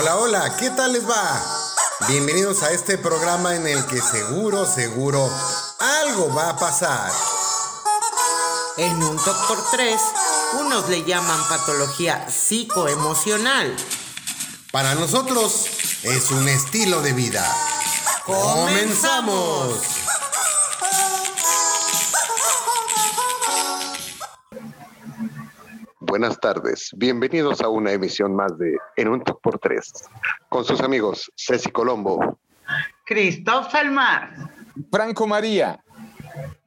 Hola, hola, ¿qué tal les va? Bienvenidos a este programa en el que seguro, seguro, algo va a pasar. En un top por tres, unos le llaman patología psicoemocional. Para nosotros es un estilo de vida. ¡Comenzamos! Buenas tardes, bienvenidos a una emisión más de En un Top por Tres, con sus amigos Ceci Colombo, Cristóbal Salmar. Franco María.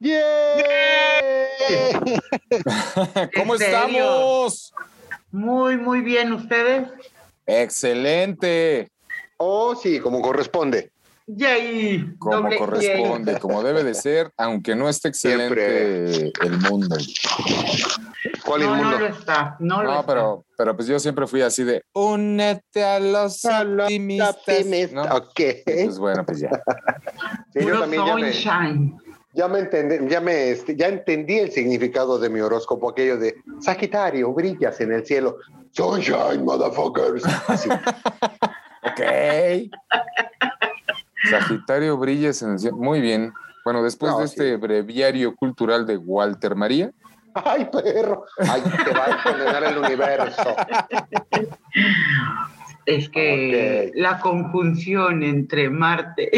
¿Cómo ¿En serio? estamos? Muy, muy bien, ¿ustedes? Excelente, Oh, sí, como corresponde. Yay. como doble corresponde, yay. como debe de ser, aunque no esté excelente el mundo. ¿Cuál No, inmundo? no lo está. No, lo No, está. pero, pero pues yo siempre fui así de únete a los optimistas. ¿no? Ok. Pues bueno, pues ya. Sí, yo también ya me, ya me entendí, ya me, este, ya entendí el significado de mi horóscopo, aquello de Sagitario, brillas en el cielo. Sunshine, motherfuckers. Así. Ok. Sagitario brilles en el cielo. Muy bien. Bueno, después No, de sí. este breviario cultural de Walter María, Ay, perro. Ay, te va a condenar el universo. Es que la conjunción entre Marte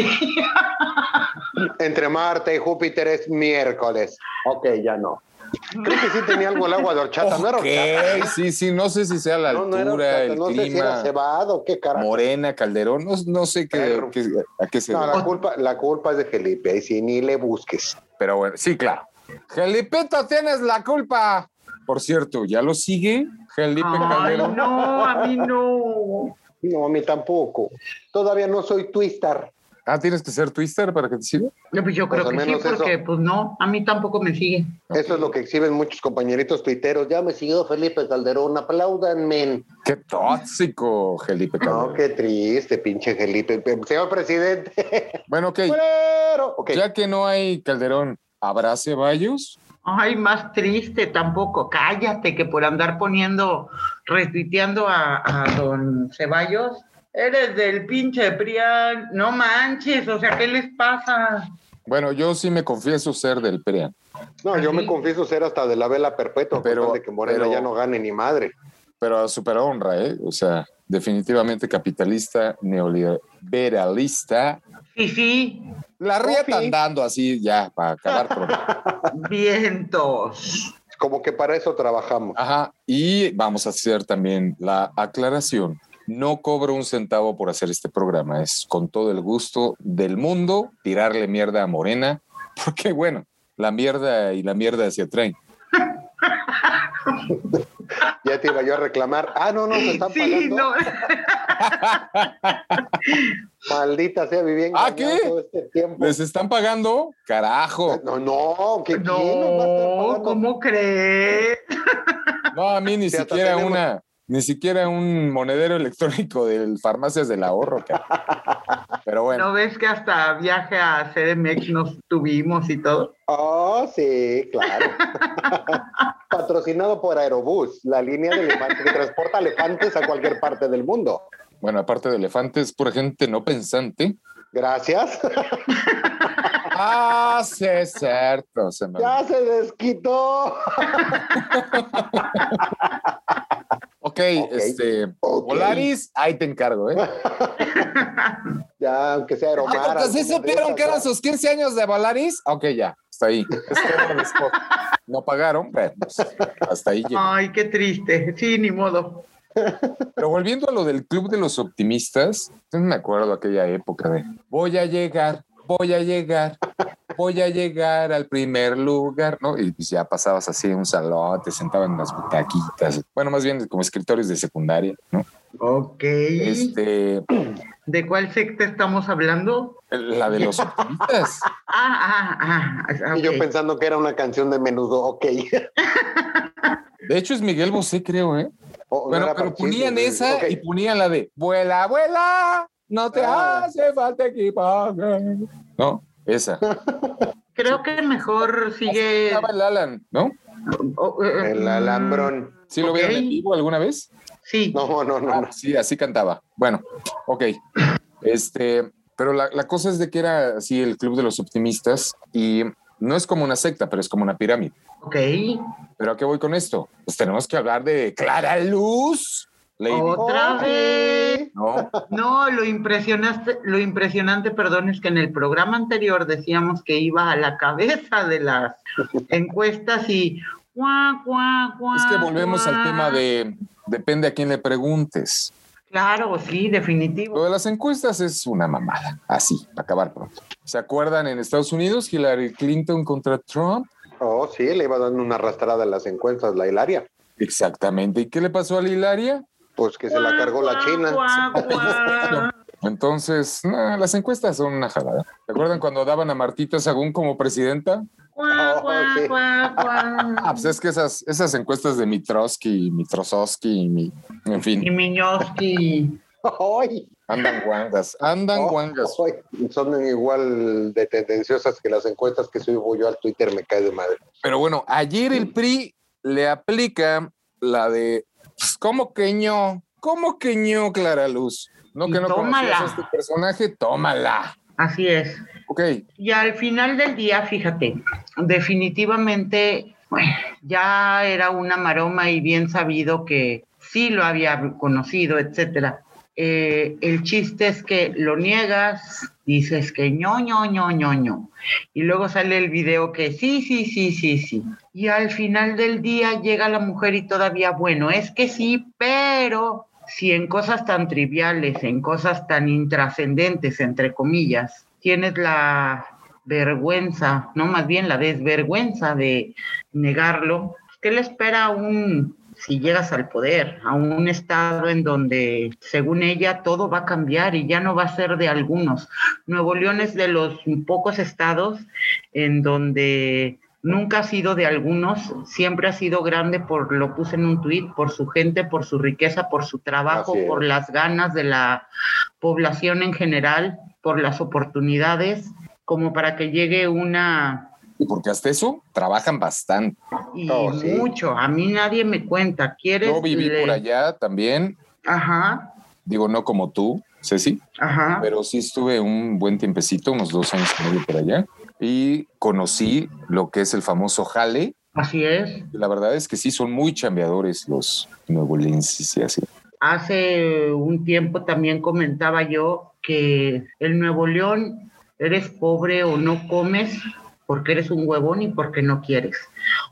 Entre Marte y Júpiter es miércoles. Ok, ya no. Creo que sí tenía algo el agua de horchata, ¿no era horchata? Sí, sí, no sé si sea la No, no altura, horchata, el no sé si era cebado, qué carajo. Morena, Calderón, no, no sé qué, qué- a qué se No, debe. la culpa, la culpa es de Felipe, ahí sí, ni le busques. Pero bueno, sí, claro. Gelipito, tienes la culpa. Por cierto, ¿ya lo sigue Felipe Ay, Calderón? no, a mí no. No, a mí tampoco. Todavía no soy twister. Ah, ¿tienes que ser twister para que te siga? No, Pues yo Pues creo que sí, eso. porque pues no, a mí tampoco me sigue. Eso es lo que exhiben muchos compañeritos tuiteros. Ya me siguió Felipe Calderón, aplaudanme. Qué tóxico, Felipe Calderón. No, qué triste, pinche Felipe. Señor presidente. Bueno, ok. Pero. Ya que no hay Calderón, ¿habrá Ceballos? Ay, más triste tampoco. Cállate, que por andar poniendo, retuiteando a, a don Ceballos, eres del pinche Prián. No manches, o sea, ¿qué les pasa? Bueno, yo sí me confieso ser del PREAN. No, yo me confieso ser hasta de la vela perpetua, Pero- de que Moreno pero- ya no gane ni madre. pero a super honra, ¿eh? O sea, definitivamente capitalista, neoliberalista. Sí, sí, La rieta Ofi. andando así ya para acabar pronto. vientos. Como que para eso trabajamos. Ajá, y vamos a hacer también la aclaración. No cobro un centavo por hacer este programa, es con todo el gusto del mundo tirarle mierda a Morena, porque bueno, la mierda y la mierda se atraen. Ya te iba yo a reclamar. Ah, no, no, se están Sí, pagando. no. Maldita sea, viví ¿Ah, qué? todo este tiempo. ¿Les están pagando? Carajo. No, no, que quién nos va a estar No? ¿cómo crees? No, a mí ni siquiera tenemos- una, ni siquiera un monedero electrónico del Farmacias del Ahorro. cara. Pero bueno, ¿No ves que hasta viaje a CDMX nos tuvimos y todo? Oh, sí, claro. Patrocinado por Aerobús, la línea de elefantes que transporta elefantes a cualquier parte del mundo. bueno, aparte de elefantes, pura gente no pensante. Gracias. Ah, sí, es cierto. se me- ya se desquitó. Ok, Ok. este, Ok. Volaris, ahí te encargo, ¿eh? Ya, aunque sea Aeromar. Ah, sí supieron que eran sus 15 años de Volaris. Ok, ya, hasta ahí. Es todo el spot. No pagaron, pero pues, hasta ahí llegó. Ay, qué triste. Sí, ni modo. Pero volviendo a lo del Club de los Optimistas, yo no me acuerdo aquella época de voy a llegar, voy a llegar, voy a llegar al primer lugar, ¿no? Y pues ya pasabas así en un salón, te sentaban en las butaquitas, bueno, más bien como escritorios de secundaria, ¿no? Ok. Este, ¿De cuál secta estamos hablando? la de los optimistas. Ah, ah, ah. ah, Y yo pensando que era una canción de menudo, ok. De hecho es Miguel Bosé, creo, ¿eh? O no Bueno, pero ponían esa y ponían la de vuela, vuela, no te Ah. hace falta equipaje. No, esa. Creo que mejor sigue. Estaba el Alan, ¿no? oh, eh, El mm, alambrón. ¿Sí lo Ok. vieron en vivo alguna vez? Sí. No, no, no, no. Ah, sí, así cantaba. Bueno, ok. Este, pero la, la cosa es de que era así el club de los optimistas y no es como una secta, pero es como una pirámide. Ok. ¿Pero a qué voy con esto? Pues tenemos que hablar de Clara Luz. Lady. Otra vez. ¿no? No, lo impresionante, lo impresionante, perdón, es que en el programa anterior decíamos que iba a la cabeza de las encuestas y guau, guau, guau, Es que volvemos al tema de depende a quién le preguntes. Claro, sí, definitivo. Lo de las encuestas es una mamada, así, para acabar pronto. ¿Se acuerdan en Estados Unidos Hillary Clinton contra Trump? Oh, sí, le iba dando una arrastrada en las encuestas la Hilaria. Exactamente. ¿Y qué le pasó a la Hilaria? Pues que se la cargó la China. Entonces, no, las encuestas son una jalada. ¿Se acuerdan cuando daban a Martita Sagún como presidenta? Guau, Oh, guau, sí. guau, guau. Ah, pues es que esas, esas encuestas de Mitroski, Mitrosowski, mi, en Y fin, Miñoski. ¡Ay! andan guangas, andan Oh, guangas. Son igual de tendenciosas que las encuestas que subo yo al Twitter, me cae de madre. Pero bueno, ayer el PRI le aplica la de, ¿cómo que ño? ¿Cómo que ño, Clara Luz? No que no tómala. a este personaje, tómala. Así es. Ok, Y al final del día, fíjate, definitivamente bueno, ya era una maroma y bien sabido que sí lo había conocido, etcétera. Eh, el chiste es que lo niegas, dices que ño, ño, ño, ño, ño. Y luego sale el video que sí, sí, sí, sí, sí. Y al final del día llega la mujer y todavía, bueno, es que sí, pero si en cosas tan triviales, en cosas tan intrascendentes, entre comillas, tienes la vergüenza, no más bien la desvergüenza de negarlo, ¿qué le espera a un, si llegas al poder, a un estado en donde, según ella, todo va a cambiar y ya no va a ser de algunos? Nuevo León es de los pocos estados en donde nunca ha sido de algunos, siempre ha sido grande por, lo puse en un tuit, por su gente, por su riqueza, por su trabajo, por las ganas de la población en general, por las oportunidades, como para que llegue una... y porque hasta eso trabajan bastante. Y sí. mucho, a mí nadie me cuenta, ¿quieres? Yo viví le- por allá también, Ajá, digo, no como tú, Ceci, ajá. pero sí estuve un buen tiempecito, unos dos años y medio por allá, y conocí lo que es el famoso jale. Así es. La verdad es que sí son muy chambeadores los nuevolenses y así. Hace un tiempo también comentaba yo que el Nuevo León eres pobre o no comes porque eres un huevón y porque no quieres.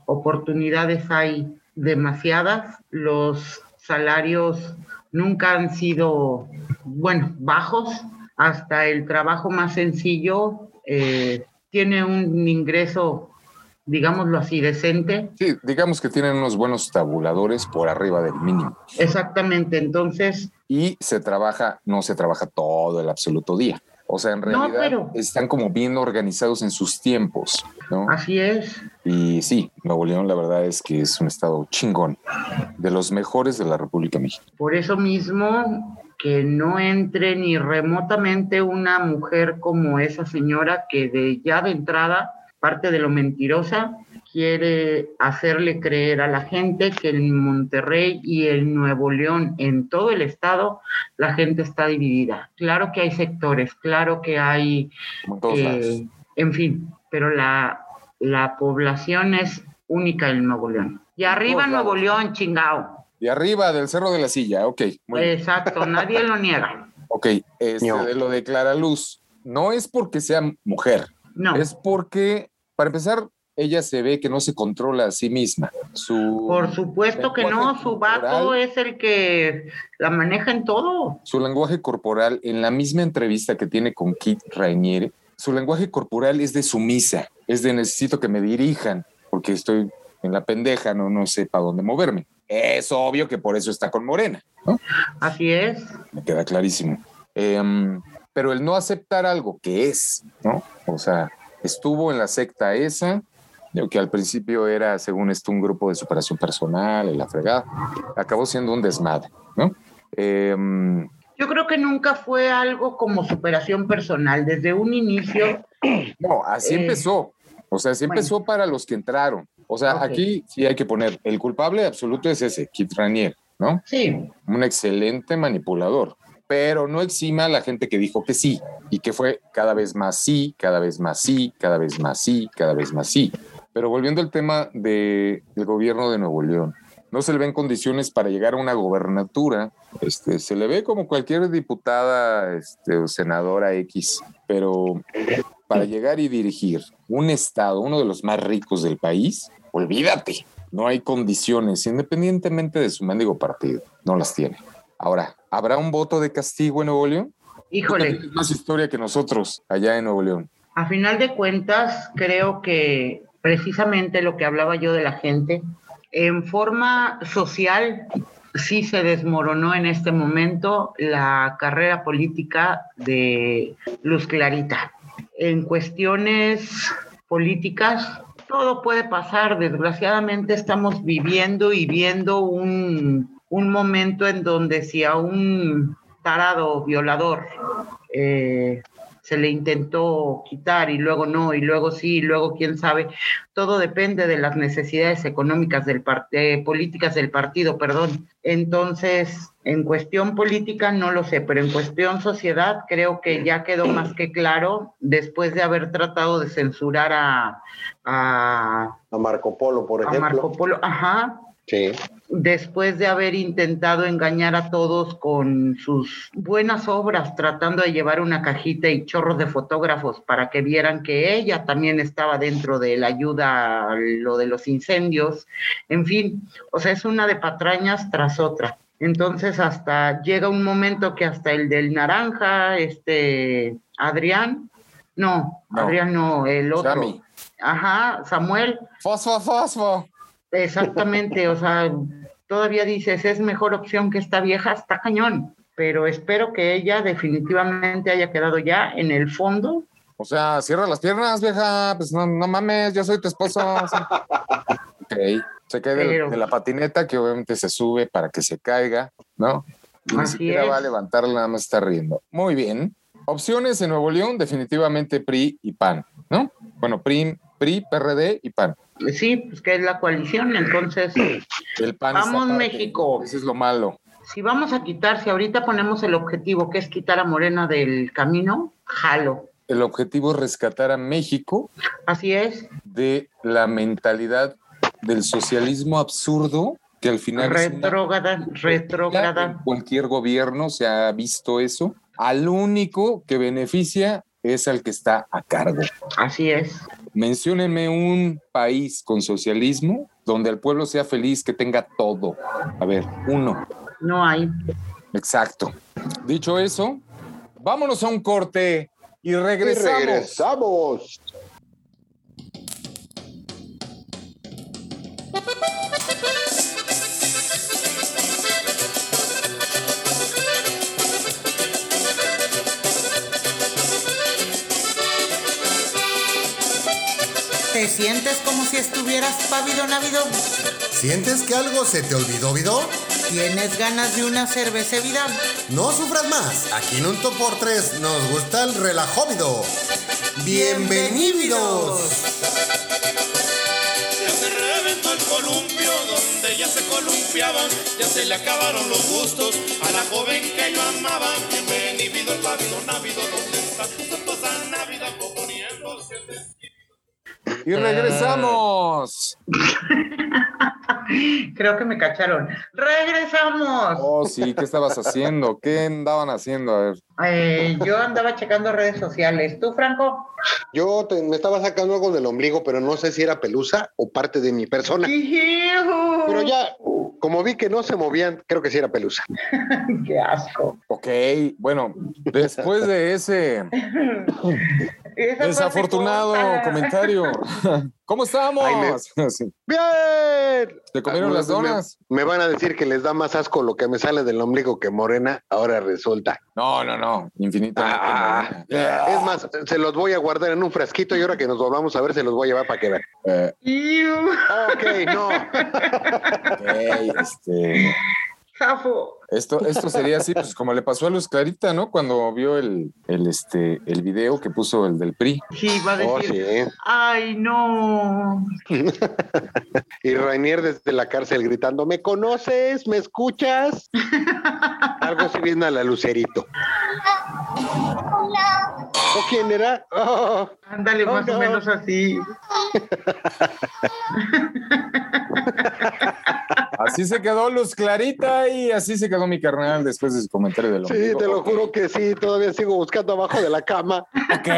Oportunidades hay demasiadas, los salarios nunca han sido, bueno, bajos, hasta el trabajo más sencillo eh, tiene un ingreso, digámoslo así, decente. Sí, digamos que tienen unos buenos tabuladores por arriba del mínimo. Exactamente, entonces Y se trabaja, no se trabaja todo el absoluto día. O sea, en No, realidad pero- están como bien organizados en sus tiempos, ¿no? así es. Y sí, Nuevo León la verdad es que es un estado chingón, de los mejores de la República Mexicana. Por eso mismo que no entre ni remotamente una mujer como esa señora que de ya de entrada, parte de lo mentirosa, quiere hacerle creer a la gente que en Monterrey y en Nuevo León, en todo el estado, la gente está dividida. Claro que hay sectores, claro que hay eh, en fin, pero la, la población es única en Nuevo León. Y arriba todos Nuevo lados. León, chingao. Y arriba del Cerro de la Silla, ok. Muy bien. Exacto, nadie lo niega. Ok, este, No. de lo de Clara Luz, no es porque sea mujer, No, es porque, para empezar, ella se ve que no se controla a sí misma. Su, por supuesto que no, su vato es el que la maneja en todo. su lenguaje corporal, en la misma entrevista que tiene con Kit Rainieri, su lenguaje corporal es de sumisa, es de necesito que me dirijan, porque estoy en la pendeja, no, no sé para dónde moverme. Es obvio que por eso está con Morena, ¿no? Así es. me queda clarísimo. Em, pero el no aceptar algo que es, ¿no? O sea, estuvo en la secta esa, digo que al principio era, según esto, un grupo de superación personal y la fregada, acabó siendo un desmadre, ¿no? Em, Yo creo que nunca fue algo como superación personal. Desde un inicio, no, así Eh, empezó. O sea, así bueno. empezó para los que entraron. O sea, aquí sí hay que poner, el culpable absoluto es ese, Kit Ranier, ¿no? Sí, Un excelente manipulador, pero no exima a la gente que dijo que sí y que fue cada vez más sí, cada vez más sí, cada vez más sí, cada vez más sí. Pero volviendo al tema de- del gobierno de Nuevo León, no se le ven condiciones para llegar a una gobernatura. Este, se le ve como cualquier diputada este, o senadora X, pero para llegar y dirigir un estado, uno de los más ricos del país, olvídate. No hay condiciones, independientemente de su mendigo partido. No las tiene. Ahora, ¿habrá un voto de castigo en Nuevo León? Híjole. más historia que nosotros allá en Nuevo León. A final de cuentas, creo que precisamente lo que hablaba yo de la gente, en forma social, sí se desmoronó en este momento la carrera política de Luz Clarita. En cuestiones políticas, todo puede pasar. Desgraciadamente estamos viviendo y viendo un, un momento en donde si a un tarado violador eh, se le intentó quitar y luego no, y luego sí, y luego quién sabe. Todo depende de las necesidades económicas del partido, políticas del partido, perdón. Entonces, en cuestión política no lo sé, pero en cuestión sociedad creo que ya quedó más que claro después de haber tratado de censurar a, a, A Marco Polo, por a ejemplo. Marco Polo, ajá, Sí. después de haber intentado engañar a todos con sus buenas obras, tratando de llevar una cajita y chorros de fotógrafos para que vieran que ella también estaba dentro de la ayuda a lo de los incendios. En fin, o sea, es una de patrañas tras otra. Entonces hasta llega un momento que hasta el del naranja, este Adrián, no, No. Adrián no, el otro. Sammy. Ajá, Samuel, Fosfo, fosfo. Exactamente, o sea, todavía dices, es mejor opción que esta vieja, está cañón, pero espero que ella definitivamente haya quedado ya en el fondo. O sea, cierra las piernas, vieja. Pues no, no mames, yo soy tu esposo. ok. Se cae de, la patineta que obviamente se sube para que se caiga, ¿no? Y ni siquiera es. va a levantarla, nada más está riendo. Muy bien. Opciones en Nuevo León, definitivamente PRI y PAN, ¿no? Bueno, PRI, PRI, PRD y PAN. Sí, pues que es la coalición, entonces, El PAN Vamos. México. Eso es lo malo. si vamos a quitar, si ahorita ponemos el objetivo que es quitar a Morena del camino, jalo. El objetivo es rescatar a México Así es, de la mentalidad del socialismo absurdo que al final retrógrada, retrógrada. Cualquier gobierno se ha visto eso. Al único que beneficia es al que está a cargo. Así es. Menciónenme un país con socialismo donde el pueblo sea feliz, que tenga todo. A ver, uno. No hay. Exacto. Dicho eso, vámonos a un corte y Y regresamos. ¿Te sientes como si estuvieras pávido návido? ¿Sientes que algo se te olvidó, Vido? ¿Tienes ganas de una cerveza vida? No sufras más. Aquí en un top por tres nos gusta el relajóvido. Bienvenidos. Ya se reventó el columpio donde ya se columpiaban, ya se le acabaron los gustos a la joven que yo amaba. Bienvenido el pávido návido, ¿dónde está su esposa vestido? Y regresamos. Creo que me cacharon. ¡Regresamos! Oh, sí, ¿qué estabas haciendo? ¿Qué andaban haciendo? A ver. Eh, yo andaba checando redes sociales. ¿Tú, Franco? Yo te- me estaba sacando algo del ombligo, pero no sé si era pelusa o parte de mi persona. Pero ya, como vi que no se movían, creo que sí era pelusa. ¡Qué asco! Ok, bueno, después de ese desafortunado comentario, ¿cómo estamos? Ay, me- Sí. ¡Bien! ¿Te comieron las donas? Me, van a decir que les da más asco lo que me sale del ombligo que morena, ahora resulta. No, no, no, infinitamente. Ah. no. Es más, se los voy a guardar en un frasquito y ahora que nos volvamos a ver se los voy a llevar para que vean. Eh. Ok, no. ok, este, Esto, esto sería así, pues como le pasó a Luz Clarita, ¿no? Cuando vio el, el, este, el video que puso el del PRI. Sí, va a Oh, decir, sí. ay, no. Y Rainier desde la cárcel gritando, ¿me conoces? ¿Me escuchas? Algo así viene a la Lucerito. ¿O quién era? Oh, Ándale, Oh, más no. o menos así. Así se quedó Luz Clarita y así se quedó mi carnal después de su comentario del sí, ombligo. te lo juro que sí, todavía sigo buscando abajo de la cama. Ok.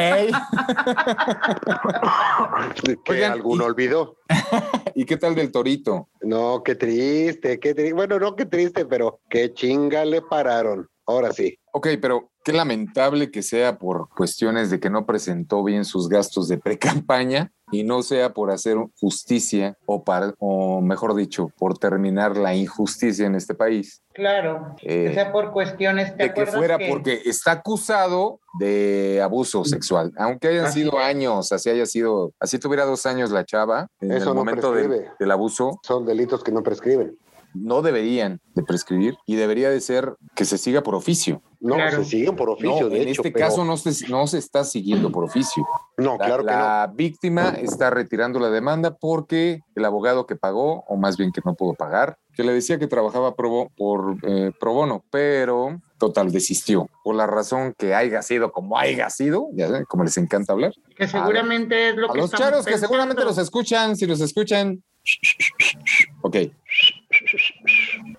Que Oigan, alguno y- olvidó. ¿Y qué tal del torito? No, qué triste, qué triste. Bueno, no, qué triste, pero qué chinga le pararon. Ahora sí. Ok, pero qué lamentable que sea por cuestiones de que no presentó bien sus gastos de pre-campaña y no sea por hacer justicia o, para, o mejor dicho, por terminar la injusticia en este país. Claro. Eh, que sea por cuestiones. ¿te de que fuera porque está acusado de abuso sexual, aunque hayan Así sido es. años, así haya sido, así tuviera dos años la chava en Eso el no momento del- prescribe. del abuso, Son delitos que no prescriben. No deberían de prescribir y debería de ser que se siga por oficio. No, Claro. se siguen por oficio, No, de en hecho. este pero- caso no se, no se está siguiendo por oficio. No, La, claro que no. la víctima está retirando la demanda porque el abogado que pagó, o más bien que no pudo pagar, que le decía que trabajaba pro, por eh, pro bono, pero total desistió por la razón que haya sido como haya sido, ya saben, como les encanta hablar. Que seguramente es lo A que los charos que seguramente los escuchan, si los escuchan. Ok.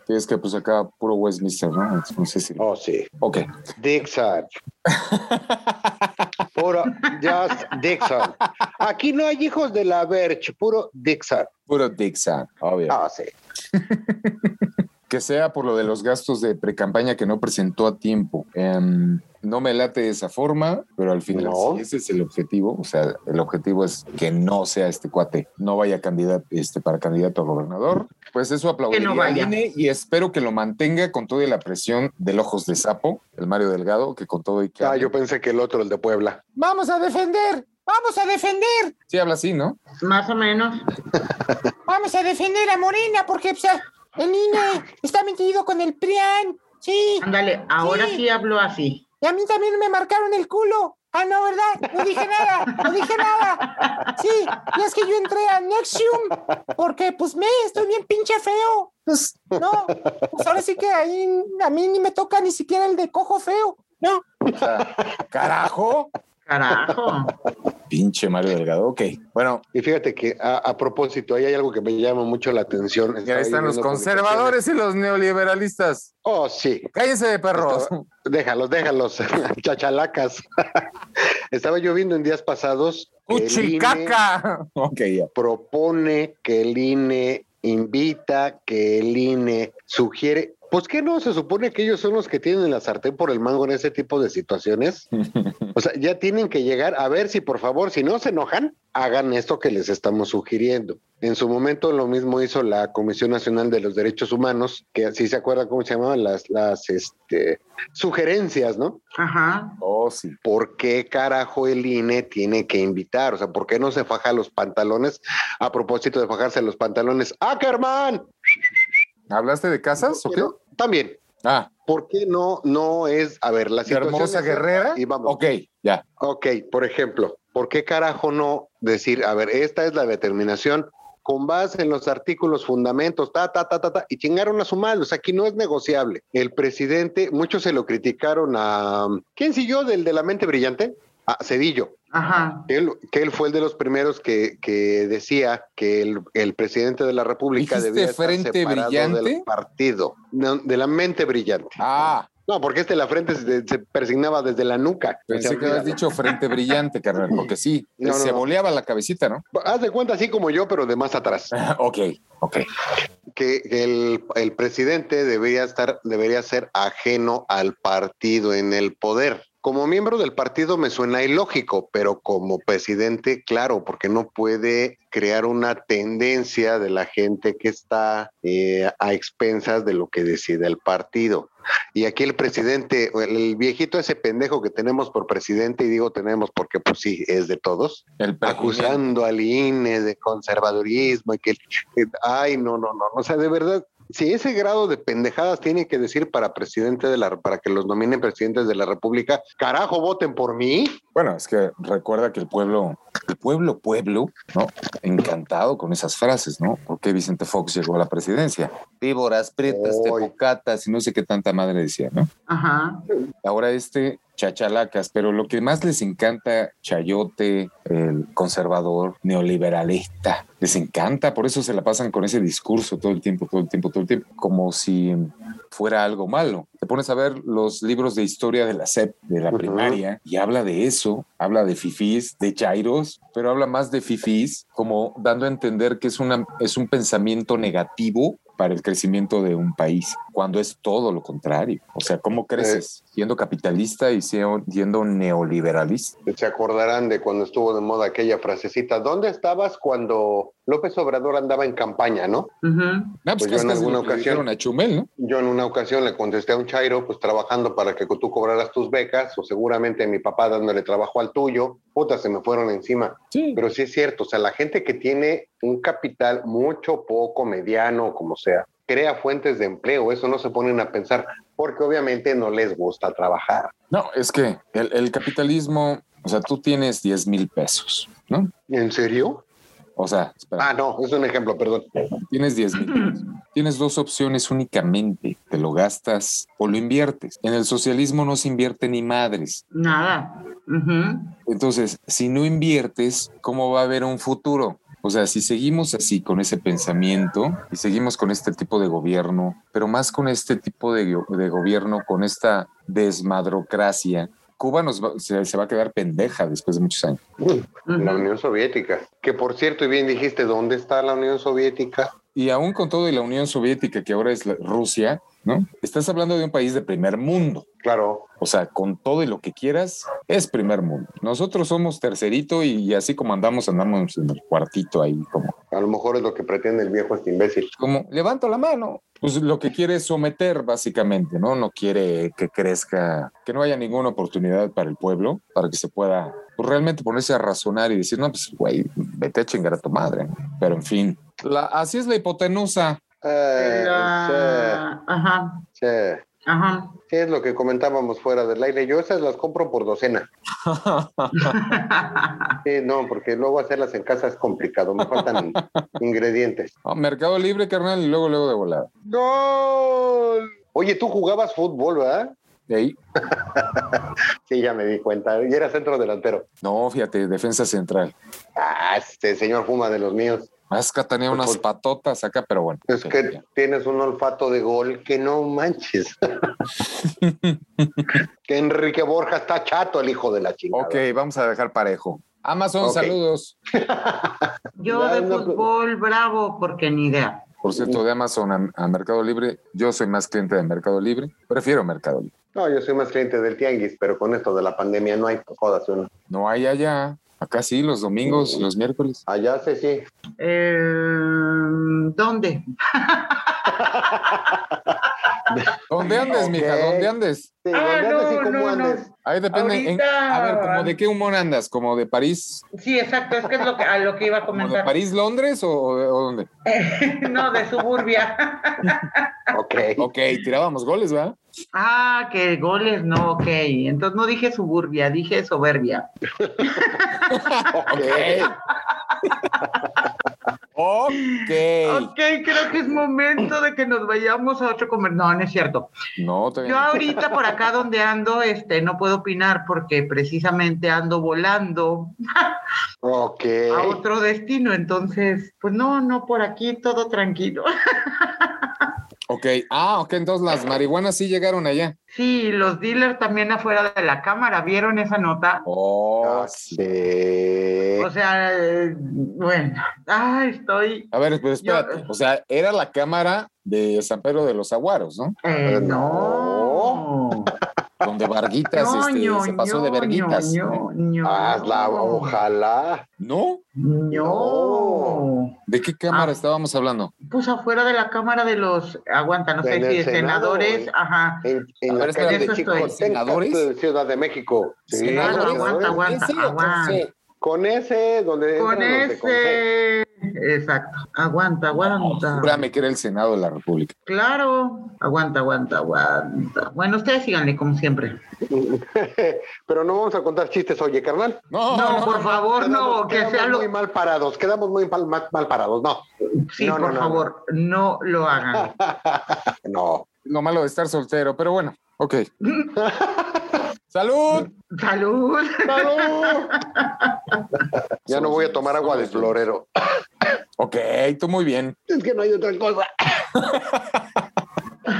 Sí, es que pues acá puro Westminster, ¿no? No sé si. Oh, sí. Ok. Dixon. Puro, just Dixon. Aquí no hay hijos de la Verge, puro Dixon. Puro Dixon, obvio. Ah, sí. que sea por lo de los gastos de precampaña que no presentó a tiempo. Em, no me late de esa forma, pero al final, No. si ese es el objetivo, o sea, el objetivo es que no sea este cuate, no vaya candidato, este, para candidato a gobernador, pues eso aplaudiría Que no al. INE y espero que lo mantenga con toda la presión del ojos de sapo, el Mario Delgado, que con todo y que... Ah, yo pensé que el otro, el de Puebla. ¡Vamos a defender! ¡Vamos a defender! Sí, habla así, ¿no? Más o menos. Vamos a defender a Morena porque o sea, el INE está metido con el PRIAN. Sí, Ándale, ahora Sí. sí hablo así. Y a mí también me marcaron el culo. Ah, no, ¿verdad? No dije nada, no dije nada. Sí, y es que yo entré a Nexium porque, pues, me, estoy bien pinche feo. Pues, no, pues ahora sí que ahí a mí ni me toca ni siquiera el de cojo feo. No, O sea, ¡Carajo! Carajo. Pinche Mario Delgado. Ok, bueno, Y fíjate que a, a propósito, ahí hay algo que me llama mucho la atención. ya Estaba están los conservadores y los neoliberalistas. Oh, sí. Cállense, perros. Estaba- déjalos, déjalos, chachalacas. Estaba yo viendo en días pasados que el INE ¡Cuchicaca! Ok, ya. propone que el INE invita, que el INE sugiere. Pues que no, se supone que ellos son los que tienen la sartén por el mango en ese tipo de situaciones. O sea, ya tienen que llegar a ver si por favor, si no se enojan, hagan esto que les estamos sugiriendo. En su momento lo mismo hizo la Comisión Nacional de los Derechos Humanos, que si se acuerdan cómo se llamaban las, las este, sugerencias, ¿no? Ajá. Oh, sí. ¿por qué carajo el INE tiene que invitar? O sea, ¿por qué no se faja los pantalones? A propósito de fajarse los pantalones, ¡Ackerman! ¿Hablaste de casas o qué? También. Ah, ¿Por qué no, no es, a ver, la ¿de situación hermosa guerrera. Y vamos. Ok, ya. Ok, por ejemplo, ¿por qué carajo no decir, a ver, esta es la determinación con base en los artículos, fundamentos, ta, ta, ta, ta, ta, y chingaron a su madre, o sea, aquí no es negociable. El presidente, muchos se lo criticaron a, ¿quién siguió del de la mente brillante? A Cedillo. Ajá. que él, que él fue el de los primeros que, que decía que el, el presidente de la República ¿Dijiste debía estar frente separado brillante? del partido, no, de la mente brillante. Ah, No, porque este la frente se, se persignaba desde la nuca. Pensé que habías dicho frente brillante, carnal, porque sí, No, no, se no. boleaba la cabecita, ¿no? Haz de cuenta así como yo, pero de más atrás. ok, ok. Que, que el, el presidente debería estar, debería ser ajeno al partido en el poder. Como miembro del partido me suena ilógico, pero como presidente, claro, porque no puede crear una tendencia de la gente que está eh, a expensas de lo que decide el partido. Y aquí el presidente, el, viejito ese pendejo que tenemos por presidente, y digo tenemos porque pues sí, es de todos, El acusando al INE de conservadurismo y que, eh, ay, no, no, no, o sea, de verdad, Si ese grado de pendejadas tiene que decir para presidente de la, para que los nominen presidentes de la República, carajo, voten por mí. Bueno, es que recuerda que el pueblo, el pueblo, pueblo, ¿no? Encantado con esas frases, ¿no? Porque Vicente Fox llegó a la presidencia. Víboras, prietas, Oy. tepocatas y no sé qué tanta madre decía, ¿no? Ajá. Ahora este chachalacas, pero lo que más les encanta, Chayote, el conservador, neoliberalista, les encanta, por eso se la pasan con ese discurso todo el tiempo, todo el tiempo, todo el tiempo, como si fuera algo malo. Te pones a ver los libros de historia de la SEP, de la primaria, y habla de eso, habla de fifís, de chairos, pero habla más de fifís, como dando a entender que es, una, es un pensamiento negativo para el crecimiento de un país, cuando es todo lo contrario. O sea, ¿cómo creces? Siendo capitalista y siendo siendo neoliberalista. Se acordarán de cuando estuvo de moda aquella frasecita, ¿dónde estabas cuando López Obrador andaba en campaña, no? Ah, Pues yo casi en alguna ocasión- a Chumel, ¿no? Yo en una ocasión le contesté a un chairo, pues trabajando para que tú cobraras tus becas, o seguramente mi papá dándole trabajo al tuyo, puta, se me fueron encima. Sí. Pero sí es cierto, o sea, la gente que tiene un capital mucho, poco, mediano, como sea, crea fuentes de empleo, eso no se ponen a pensar, porque obviamente no les gusta trabajar. No, es que el, el capitalismo, o sea, tú tienes 10 mil pesos, ¿no? ¿En serio? O sea, espera, Ah, no, es un ejemplo, perdón. tienes 10 mil pesos. Tienes dos opciones únicamente, te lo gastas o lo inviertes. En el socialismo no se invierte ni madres. Nada. Entonces, si no inviertes, ¿cómo va a haber un futuro? O sea, si seguimos así con ese pensamiento y seguimos con este tipo de gobierno, pero más con este tipo de, go- de gobierno, con esta desmadrocracia, Cuba nos va- se, se va a quedar pendeja después de muchos años. La Ujú. Unión Soviética. Que por cierto, y bien dijiste, ¿dónde está la Unión Soviética? Y aún con todo y la Unión Soviética, que ahora es la- Rusia, ¿no? Estás hablando de un país de primer mundo. Claro, O sea, con todo y lo que quieras, es primer mundo. Nosotros somos tercerito y, y así como andamos, andamos en el cuartito ahí, como, a lo mejor es lo que pretende el viejo este imbécil. como levanto la mano. Pues lo que quiere es someter, básicamente, ¿no? No quiere que crezca, que no haya ninguna oportunidad para el pueblo, para que se pueda pues, realmente ponerse a razonar y decir, no, pues, güey, vete a chingar a tu madre. Pero en fin, la- así es la hipotenusa. Eh, La- Ajá. sí, sí. Ajá. Sí, es lo que comentábamos fuera del aire. Yo esas las compro por docena. Sí, no, porque luego hacerlas en casa es complicado. Me faltan ingredientes. Mercado Libre, carnal, y luego, luego de volada. ¡Gol! Oye, tú jugabas fútbol, ¿verdad? De ahí, Sí, ya me di cuenta. Y era centro delantero. no, fíjate, defensa central. Ah, este señor fuma de los míos. Vasca tenía unas Fútbol. patotas acá, pero bueno. Es ok, que ya. tienes un olfato de gol que no manches. que Enrique Borja está chato, el hijo de la chingada. Ok, vamos a dejar parejo. Amazon, saludos. Yo Ya, de no, fútbol, bravo, porque ni idea. Por cierto, de Amazon a, a Mercado Libre, yo soy más cliente de Mercado Libre. Prefiero Mercado Libre. No, yo soy más cliente del tianguis, pero con esto de la pandemia no hay jodas uno. No hay allá. Acá sí, los domingos y los miércoles. Allá sí, sí. Eh, ¿Dónde? ¿Dónde andes, mija? ¿Dónde andes? Sí, Ah, ¿dónde andas y no, cómo no, no. andas? Ahí depende. en- a ver, ¿como de qué humor andas? ¿Como de París? Sí, exacto, es que es lo que, a lo que iba a ¿Como de comentar. París, Londres o, o dónde? no, de suburbia. Ok. Ok, tirábamos goles, ¿verdad? ah, que goles, no, ok. Entonces no dije suburbia, dije soberbia. Ok. Ok. Ok, creo que es momento de que nos vayamos a otro comer. No, no es cierto. No, todavía Yo ahorita por acá donde ando, este, no puedo opinar porque precisamente ando volando Ok. a otro destino. Entonces, pues no, no, por aquí todo tranquilo. Ok. Ah, ok, entonces las marihuanas sí llegaron allá. Sí, los dealers también afuera de la cámara, ¿vieron esa nota? Oh, Ah, sí. sí. O sea, eh, bueno, ay, estoy. A ver, pero espérate. O sea, era la cámara de San Pedro de los Aguaros, ¿no? eh, no. no. Donde Varguitas este, se pasó de verguitas. Hazla, ojalá. ¿No? No. ¿De qué cámara Ah. estábamos hablando? Pues afuera de la Cámara de los, aguanta, no sé si de Senado, senadores, güey. ajá. En, en la calle de. Chicotenca, ¿Senadores? de Ciudad de México. Sí, Senadores. Claro, aguanta, aguanta, ¿Ese o con aguanta. Con ese, donde Con ese, exacto. Aguanta, aguanta. Júrame que era el Senado de la República. Claro. Aguanta, aguanta, aguanta. Bueno, ustedes síganle como siempre. Pero no vamos a contar chistes, oye, carnal. No, No, por favor, no, Quedamos- que quedamos sea lo... muy mal parados, quedamos muy mal, mal- mal parados, no. Sí, no, por no, favor, no lo hagan. No. Lo malo de estar soltero, pero bueno, ok. ¡Salud! Salud. Ya no voy a tomar agua de florero. Ok, tú muy bien. Es que no hay otra cosa.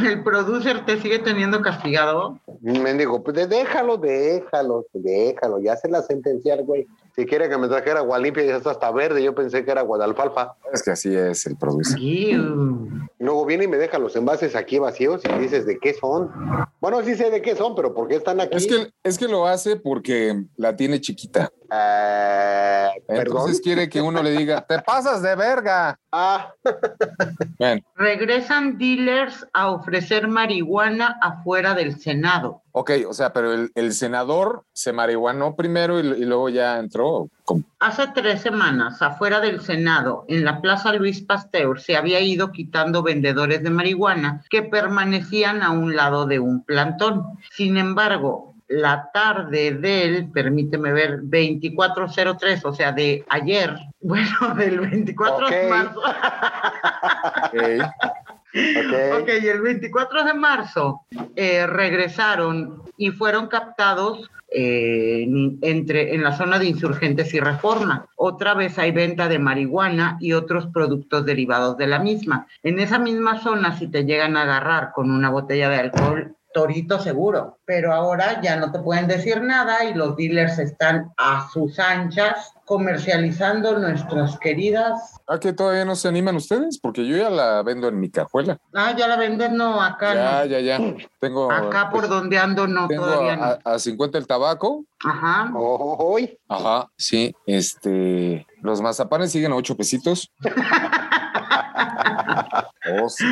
El producer te sigue teniendo castigado. Me digo, pues déjalo, déjalo, déjalo, ya se la sentenciar, güey. Si quiere que me trajera agua limpia, ya está hasta verde. Yo pensé que era agua de alfalfa. Es que así es el producer. Iu. Luego viene y me deja los envases aquí vacíos y dices, ¿de qué son? Bueno, sí sé de qué son, pero ¿por qué están aquí? Es que, es que lo hace porque la tiene chiquita. Ah, perdón. Entonces quiere que uno le diga, te pasas de verga. Ah, Bueno, Regresan dealers a ofrecer marihuana afuera del Senado. Ok, o sea, pero el, el senador se marihuanó primero y, y luego ya entró. ¿Cómo? Hace tres semanas, afuera del Senado, en la Plaza Luis Pasteur, se había ido quitando vendedores de marihuana que permanecían a un lado de un plantón. Sin embargo, la tarde del, permíteme ver, 2403, o sea, de ayer, bueno, del 24 de marzo. Ok. Ok. Ok, y el 24 de marzo eh, regresaron y fueron captados eh, en- entre, en la zona de insurgentes y reforma. Otra vez hay venta de marihuana y otros productos derivados de la misma. En esa misma zona, si te llegan a agarrar con una botella de alcohol, torito seguro. Pero ahora ya no te pueden decir nada y los dealers están a sus anchas comercializando nuestras queridas. ¿A que todavía no se animan ustedes? Porque yo ya la vendo en mi cajuela. Ah, ya la venden, no, acá Ya, no. ya, ya. Tengo, Acá por pues, donde ando no, tengo todavía a, no. a- a 50 el tabaco. Ajá. Hoy. Ajá, sí. Este, los mazapanes siguen a 8 pesitos. Oh, sí.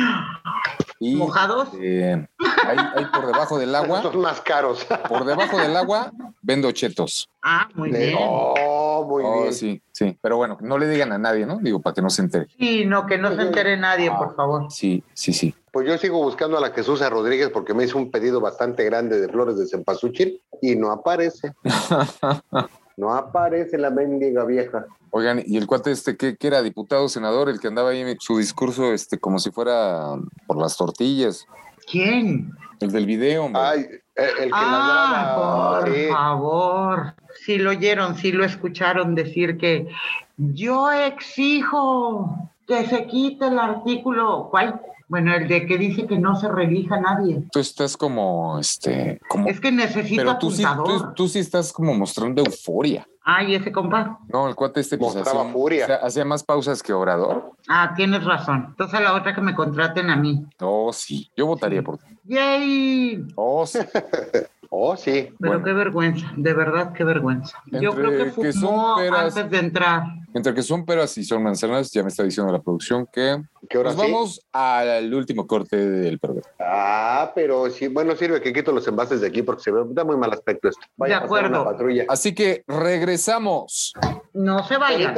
Y, ¿Mojados? eh, hay, hay por debajo del agua, Son más caros. por debajo del agua vendo chetos. Ah, muy De- bien. Oh, muy Oh, bien. sí, sí. Pero bueno, no le digan a nadie, ¿no? Digo, para que no se entere. Sí, no, que no se entere nadie, por favor. Sí, sí, sí. Pues yo sigo buscando a la Jesús Rodríguez porque me hizo un pedido bastante grande de flores de cempasúchil y no aparece. No aparece la mendiga vieja. Oigan, y el cuate este que, que era diputado, senador, el que andaba ahí en su discurso, este, como si fuera por las tortillas, ¿Quién? el del video, hombre. Ay, el, el que Ah, por sí. favor. Sí lo oyeron, sí lo escucharon decir que yo exijo que se quite el artículo. ¿Cuál? Bueno, el de que dice que no se relija a nadie. Tú estás como, este, como, Es que necesito pero tú sí, apuntador. tú, tú sí estás como mostrando euforia. Ay, ese compa. No, el cuate este pues, Mostraba hacía, furia. o sea, hacía más pausas que Obrador. Ah, tienes razón. Entonces a la otra que me contraten a mí. Oh, sí. Yo votaría por ti. ¡Yay! Oh, sí. Oh, sí. Pero Bueno. qué vergüenza, de verdad qué vergüenza. Yo creo que que son fumó peras- antes de entrar. Entre que son peras y son manzanas, ya me está diciendo la producción que ¿Qué hora nos sí? vamos al último corte del programa. Ah, pero sí, bueno, sirve que quito los envases de aquí porque se ve, da muy mal aspecto esto. Vaya De acuerdo. una patrulla. Así que regresamos. No se vayan.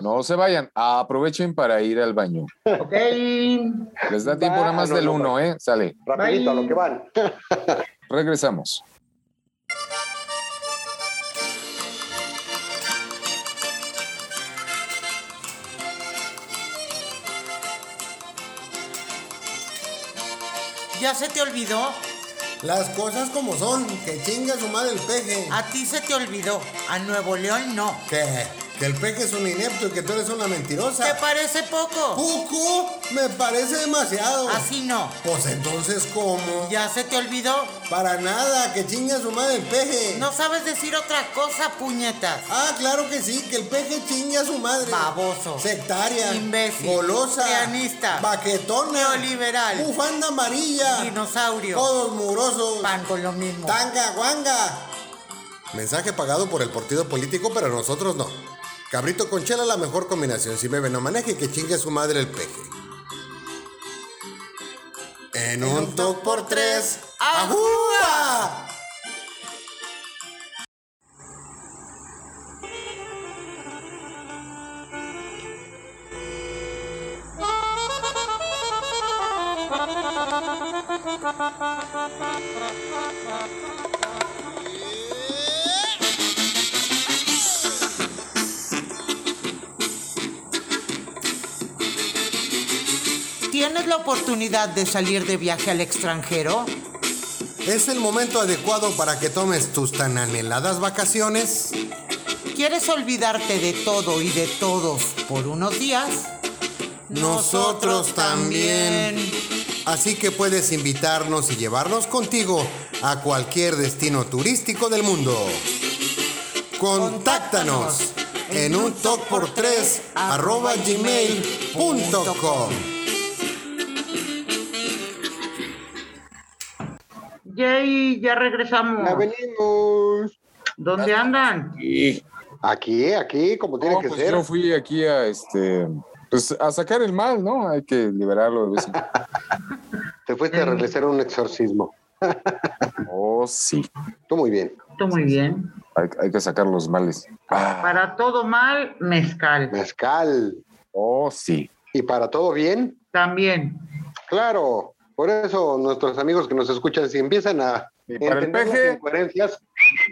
No se vayan. Aprovechen para ir al baño. Ok. Les da tiempo Va, nada más no, del no, uno, ¿eh? Sale. Rapidito a lo que van. Regresamos. ¿Ya se te olvidó? Las cosas como son, que chinga su madre el peje. A ti se te olvidó. A Nuevo León no. ¿Qué? Que el peje es un inepto y que tú eres una ¿Te mentirosa. parece poco? Poco, me parece demasiado. Así no. Pues entonces, ¿cómo? ¿Ya se te olvidó? Para nada, que chinga su madre el peje. No sabes decir otra cosa, puñetas. Ah, claro que sí, que el peje chingue a su madre. Baboso. Sectaria. Imbécil. Golosa. Pianista. Baquetona. Neoliberal. Bufanda amarilla. Dinosaurio. Codos murosos. Van con lo mismo. Tanga, guanga. Mensaje pagado por el partido político, pero nosotros no. Cabrito con chela la mejor combinación. Si bebe no maneje, que chingue a su madre el peje. En un toc por tres. ¡Ajúa! Oportunidad de salir de viaje al extranjero? ¿Es el momento adecuado para que tomes tus tan anheladas vacaciones? ¿Quieres olvidarte de todo y de todos por unos días? Nosotros también. Así que puedes invitarnos y llevarnos contigo a cualquier destino turístico del mundo. Contáctanos en un talk por tres arroba gmail.com. Yay, ya Ya regresamos. venimos. ¿Dónde andan? Y Aquí, aquí, como tiene no, que pues ser. yo fui aquí a este pues a sacar el mal, ¿no? Hay que liberarlo de vez en cuando. Te fuiste a realizar un exorcismo. Oh, sí. Tú muy bien. Tú muy bien. Hay, hay que sacar los males. Ah, Para todo mal, mezcal. Mezcal. oh, sí. Y para todo bien, También. claro. Por eso nuestros amigos que nos escuchan, si empiezan a el entender las peje, incoherencias,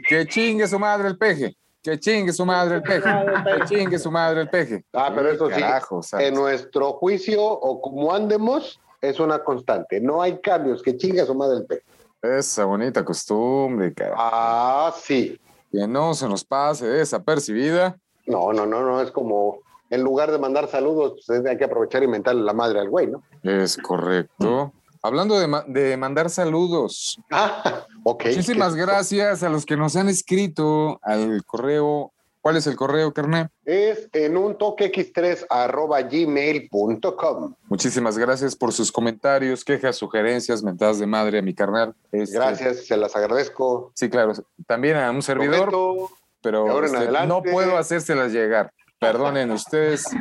que chingue su madre el peje. Que chingue su madre el peje. Que chingue su madre el peje. Ah, pero eso sí, Carajo, en nuestro juicio o como andemos, es una constante. No hay cambios. Que chinga su madre el peje. Esa bonita costumbre, cara. Ah, sí. Que no se nos pase desapercibida. No, no, no, no. Es como en lugar de mandar saludos, pues, hay que aprovechar y mentarle la madre al güey, ¿no? Es correcto. Hablando de, de mandar saludos, Ah, ok. muchísimas ¿Qué- gracias a los que nos han escrito al correo. ¿Cuál es el correo, carnal? Es en un toque x3 arroba gmail.com. Muchísimas gracias por sus comentarios, quejas, sugerencias, mentadas de madre a mi carnal. Este, Gracias, se las agradezco. Sí, claro. También a un servidor, pero en este, adelante. no puedo hacérselas llegar. Perdonen ustedes.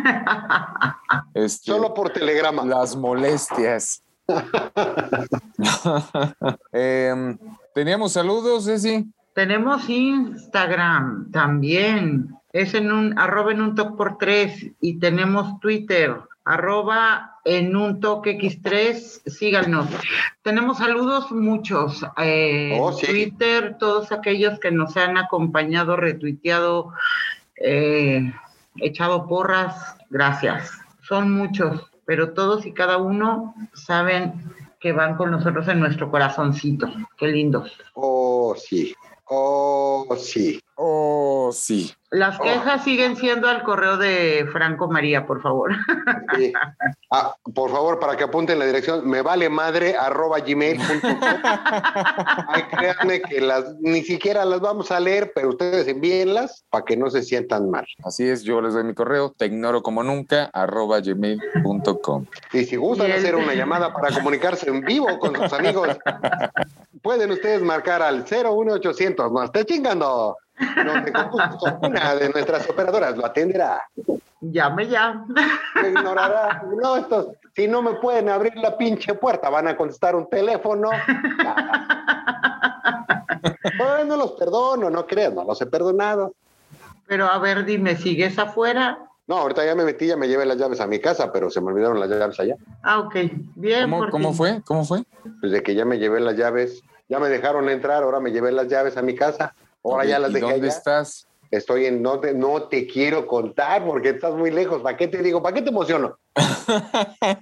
Este, solo por telegrama. las molestias. Em, Teníamos saludos, Ceci. Tenemos Instagram también. Es en un arroba en un toque por tres. Y tenemos Twitter, arroba en un toque x3. Síganos. Tenemos saludos muchos. eh, Oh, sí. Twitter, todos aquellos que nos han acompañado, retuiteado, eh, echado porras. Gracias. Son muchos, pero todos y cada uno saben que van con nosotros en nuestro corazoncito. Qué lindos. Oh, sí. Oh, sí. Oh, sí. Las quejas siguen siendo al correo de Franco María, por favor. Sí. Ah, por favor, para que apunten la dirección, me vale madre arroba gmail.com. Ay, créanme que las ni siquiera las vamos a leer, pero ustedes envíenlas para que no se sientan mal. Así es, yo les doy mi correo, te ignoro como nunca, arroba gmail.com. Y si gustan Y hacer una llamada para comunicarse en vivo con sus amigos, pueden ustedes marcar al 01800. No esté chingando. Donde con gusto una de nuestras operadoras lo atenderá. Llame ya. Me ignorará. No, estos, si no me pueden abrir la pinche puerta, van a contestar un teléfono. Ay, no los perdono, no creas, no los he perdonado. Pero a ver, dime, ¿sigues afuera? No, ahorita ya me metí, ya me llevé las llaves a mi casa, pero se me olvidaron las llaves allá. Ah, ok. Bien. ¿Cómo, cómo fue? ¿Cómo fue? Desde que ya me llevé las llaves, ya me dejaron entrar, ahora me llevé las llaves a mi casa. Ahora ya las ¿Y dejé dónde allá. estás? Estoy en, no te, no te quiero contar porque estás muy lejos. ¿Para qué te digo? ¿Para qué te emociono?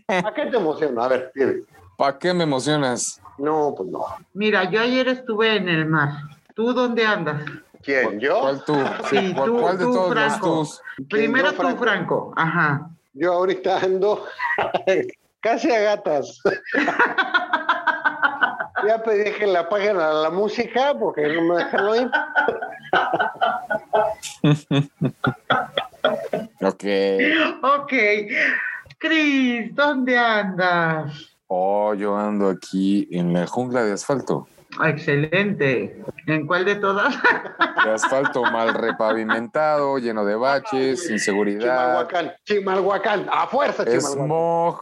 ¿Para qué te emociono? A ver, dime. ¿Para qué me emocionas? No, pues no. Mira, yo ayer estuve en el mar. ¿Tú dónde andas? ¿Quién? ¿Yo? ¿Cuál tú? Sí, ¿Cuál, tú, cuál de tú, todos Franco. los tus? Primero yo, tú, Franco? Franco. Ajá. Yo ahorita ando casi a gatas. ya pedí que la apaguen a la música porque no me dejan oír. Ok. Ok. Cris, ¿dónde andas? Oh, yo ando aquí en la jungla de asfalto. Excelente. ¿En cuál de todas? De asfalto mal repavimentado, lleno de baches, inseguridad, Chimalhuacán, Chimalhuacán, a fuerza, Chimalhuacán. smog.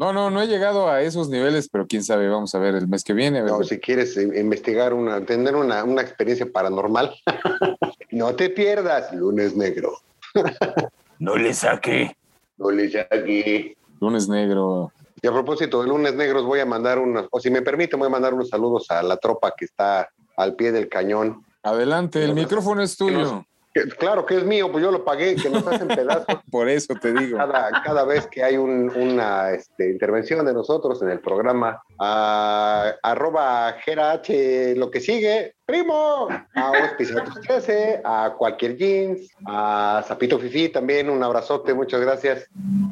No, no, no he llegado a esos niveles, pero quién sabe, vamos a ver el mes que viene. No, si quieres eh, investigar una, tener una, una experiencia paranormal, no te pierdas, lunes negro. No le saqué. No le aquí. Lunes negro. Y a propósito de lunes negros, voy a mandar unos, o si me permite, voy a mandar unos saludos a la tropa que está al pie del cañón. Adelante, el micrófono es tuyo. Que- claro que es mío, pues yo lo pagué, que nos hacen pedazos Por eso te digo. cada, cada vez que hay un- una este, intervención de nosotros en el programa. A, arroba Gera H, lo que sigue, primo, a Hospiciatos 13, a cualquier jeans, a Zapito Fifi también, un abrazote, muchas gracias.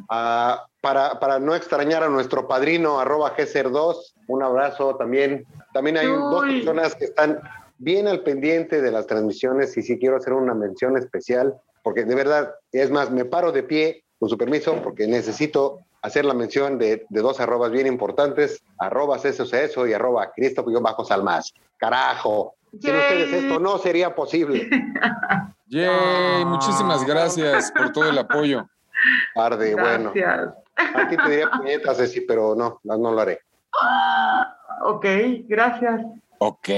A- para, para no extrañar a nuestro padrino, arroba G02, un abrazo también. También hay un- dos Uy. personas que están bien al pendiente de las transmisiones y sí quiero hacer una mención especial, porque de verdad, es más, me paro de pie, con su permiso, porque necesito hacer la mención de, de dos arrobas bien importantes, arrobas eso, eso y arroba Cristo-Bajo Salmas. Carajo, sin Yay. ustedes esto no sería posible. Yay, muchísimas gracias por todo el apoyo. Tarde, bueno. Gracias. A ti te diría puñetas, Ceci, pero no, no, no lo haré. Ok, gracias. Ok.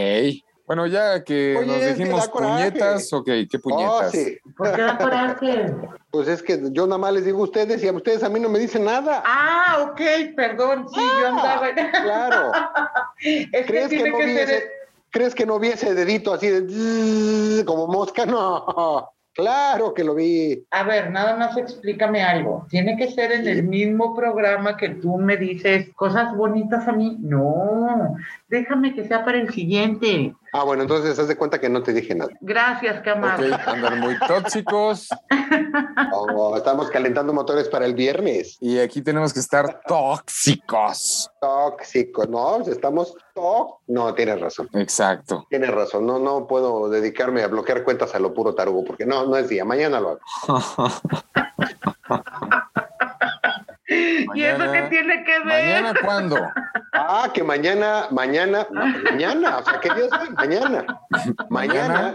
Bueno, ya que Oye, nos que dijimos da coraje. puñetas, ok, ¿qué Oh, puñetas? sí. ¿Por qué da coraje? Pues es que yo nada más les digo a ustedes y a ustedes a mí no me dicen nada. Ah, ok, perdón, sí, yo andaba. Claro. Es que ¿Crees que, tiene no que vi ser. ese, ¿Crees que no vi ese dedito así de zzzz, como mosca? No. Claro que lo vi. A ver, nada más explícame algo. ¿Tiene que ser en el mismo programa que tú me dices cosas bonitas a mí? No, déjame que sea para el siguiente. Ah, bueno, entonces haz de cuenta que no te dije nada. Gracias, qué Ok, amable. andan muy tóxicos Oh, estamos calentando motores para el viernes. y aquí tenemos que estar tóxicos. Tóxico, no, estamos tó. No, tienes razón. Exacto. Tienes razón. No, no puedo dedicarme a bloquear cuentas a lo puro tarugo, porque no, no es día. Mañana lo hago. ¿Y eso qué tiene que ver? ¿Mañana cuándo? Ah, que mañana, mañana, no, mañana, o sea, ¿qué día es hoy? Mañana. Mañana,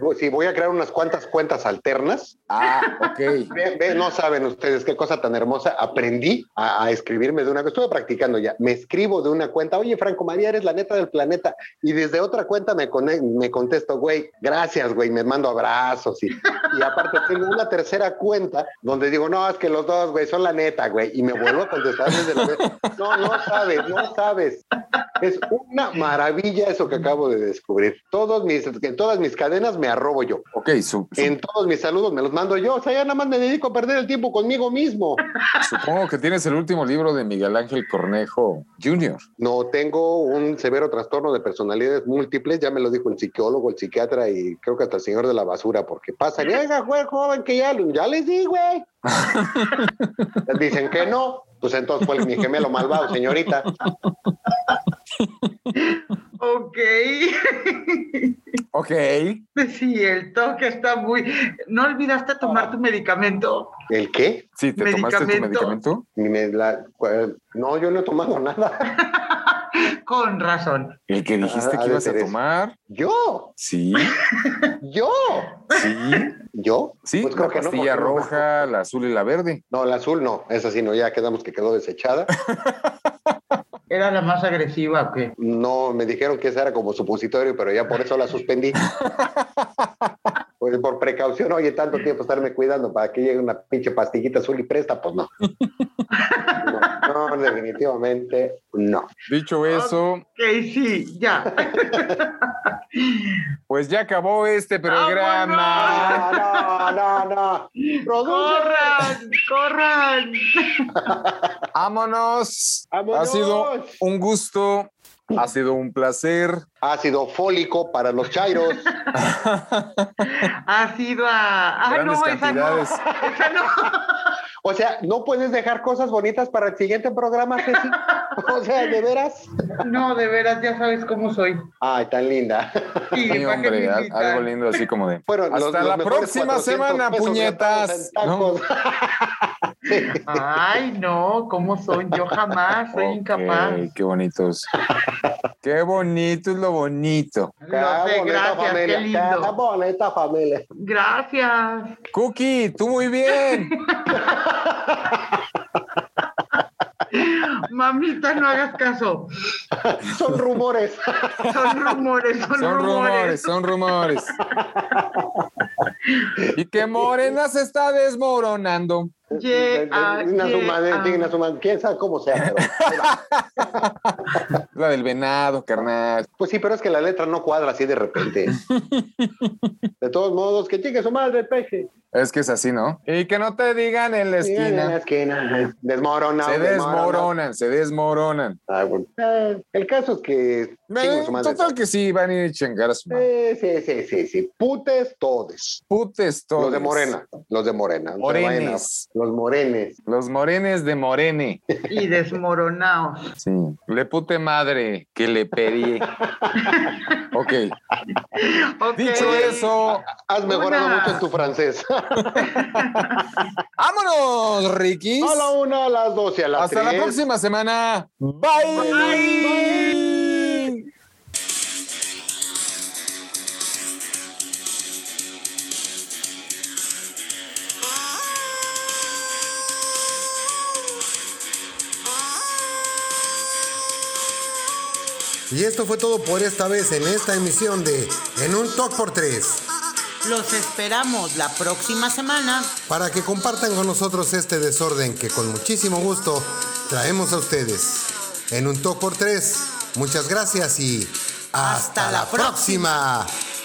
voy- sí, voy a crear unas cuantas cuentas alternas. Ah, ok. Ve, ve, no saben ustedes qué cosa tan hermosa. Aprendí a, a escribirme de una, estuve practicando ya. Me escribo de una cuenta, oye, Franco María, eres la neta del planeta. Y desde otra cuenta me, me contesto, güey, gracias, güey, me mando abrazos. Y, y aparte tengo una tercera cuenta donde digo, no, es que los dos, güey, son la neta, güey. Y me vuelvo a contestar desde la No, no sabes, no sabes. Es una maravilla eso que acabo de descubrir. Todos mis, en todas mis cadenas me arrobo yo. Ok, su- su- En todos mis saludos me los mando yo. O sea, ya nada más me dedico a perder el tiempo conmigo mismo. supongo que tienes el último libro de Miguel Ángel Cornejo Jr. No tengo un severo trastorno de personalidades múltiples, ya me lo dijo el psicólogo, el psiquiatra y creo que hasta el señor de la basura, porque pasan, y, oiga, güey, joven, que ya, ya les di, güey. Dicen que no, pues entonces fue mi gemelo malvado, señorita. Ok. Ok. Sí, el toque está muy. ¿No olvidaste tomar tu medicamento? ¿El qué? Sí, ¿te tomaste tu Medicamento. medicamento? Me la- cu- no, yo no he tomado nada. Con razón. El que dijiste que ibas a tomar. ¿Yo? Sí, ¿Yo? sí, ¿Yo? sí. Pues la creo que no, pastilla no me- roja, la azul y la verde. No, la azul no, esa sí no, ya quedamos que quedó desechada. ¿Era la más agresiva o qué? No, me dijeron que esa era como supositorio, pero ya por eso la suspendí. Pues por precaución, oye, tanto tiempo estarme cuidando para que llegue una pinche pastillita azul y presta, pues no. No, no, definitivamente no. Dicho eso, Ok, sí, ya. pues ya acabó este programa. No, no, no, no. ¡Corran! ¡Corran! Vámonos. Ha sido un gusto, ha sido un placer. Ácido fólico para los chairos. Ha sido a. ¡Ah, Grandes no! Esa no. cantidades. Esa no. O sea, ¿no puedes dejar cosas bonitas para el siguiente programa, Ceci? O sea, ¿de veras? No, de veras, ya sabes cómo soy. Ay, tan linda. Sí, Sí, ¿para qué me hombre, algo lindo así como de. Fueron los- Hasta los la próxima 400 semana, pesos puñetas. Ay, no, ¿cómo soy? Yo jamás soy Ok, incapaz. Qué bonitos. qué bonito es lo bonito. Lo Qué sé, gracias, qué familia, lindo. Qué bonita familia. Gracias. Cookie, tú muy bien. Mamita, no hagas caso. Son rumores. Son rumores, son, Son rumores, son rumores. y que Morena se está desmoronando. Ah, yeah, suma de- tiene una suma- quién sabe cómo sea, pero. La del venado, carnal. Pues sí, pero es que la letra no cuadra así de repente. De todos modos, que chique su madre peje. Es que es así, ¿no? Y que no te digan en la Sí, en la esquina. esquina. Desmorona. Se desmoronan, se desmoronan. Ah, bueno. Eh, el caso es que. su madre. Total que sí, van a ir a chingar a su madre. Eh, sí, sí, sí, sí. Putes todos. Putes todos. Los de Morena. Los de Morena. Morenes. Los morenes. Los morenes de Morene. Y desmoronados. Sí. Le pute madre que le pedí. ok. Ok. Dicho eso, Has mejorado Una. mucho en tu francés. vámonos, Ricky. a la una, a las dos y a las Hasta la próxima semana. Bye. Bye. Y esto fue todo por esta vez en esta emisión de En un Talk por Tres. Los esperamos la próxima semana. Para que compartan con nosotros este desorden que con muchísimo gusto traemos a ustedes. En un Talk por Tres. Muchas gracias y hasta, Hasta la la próxima. próxima.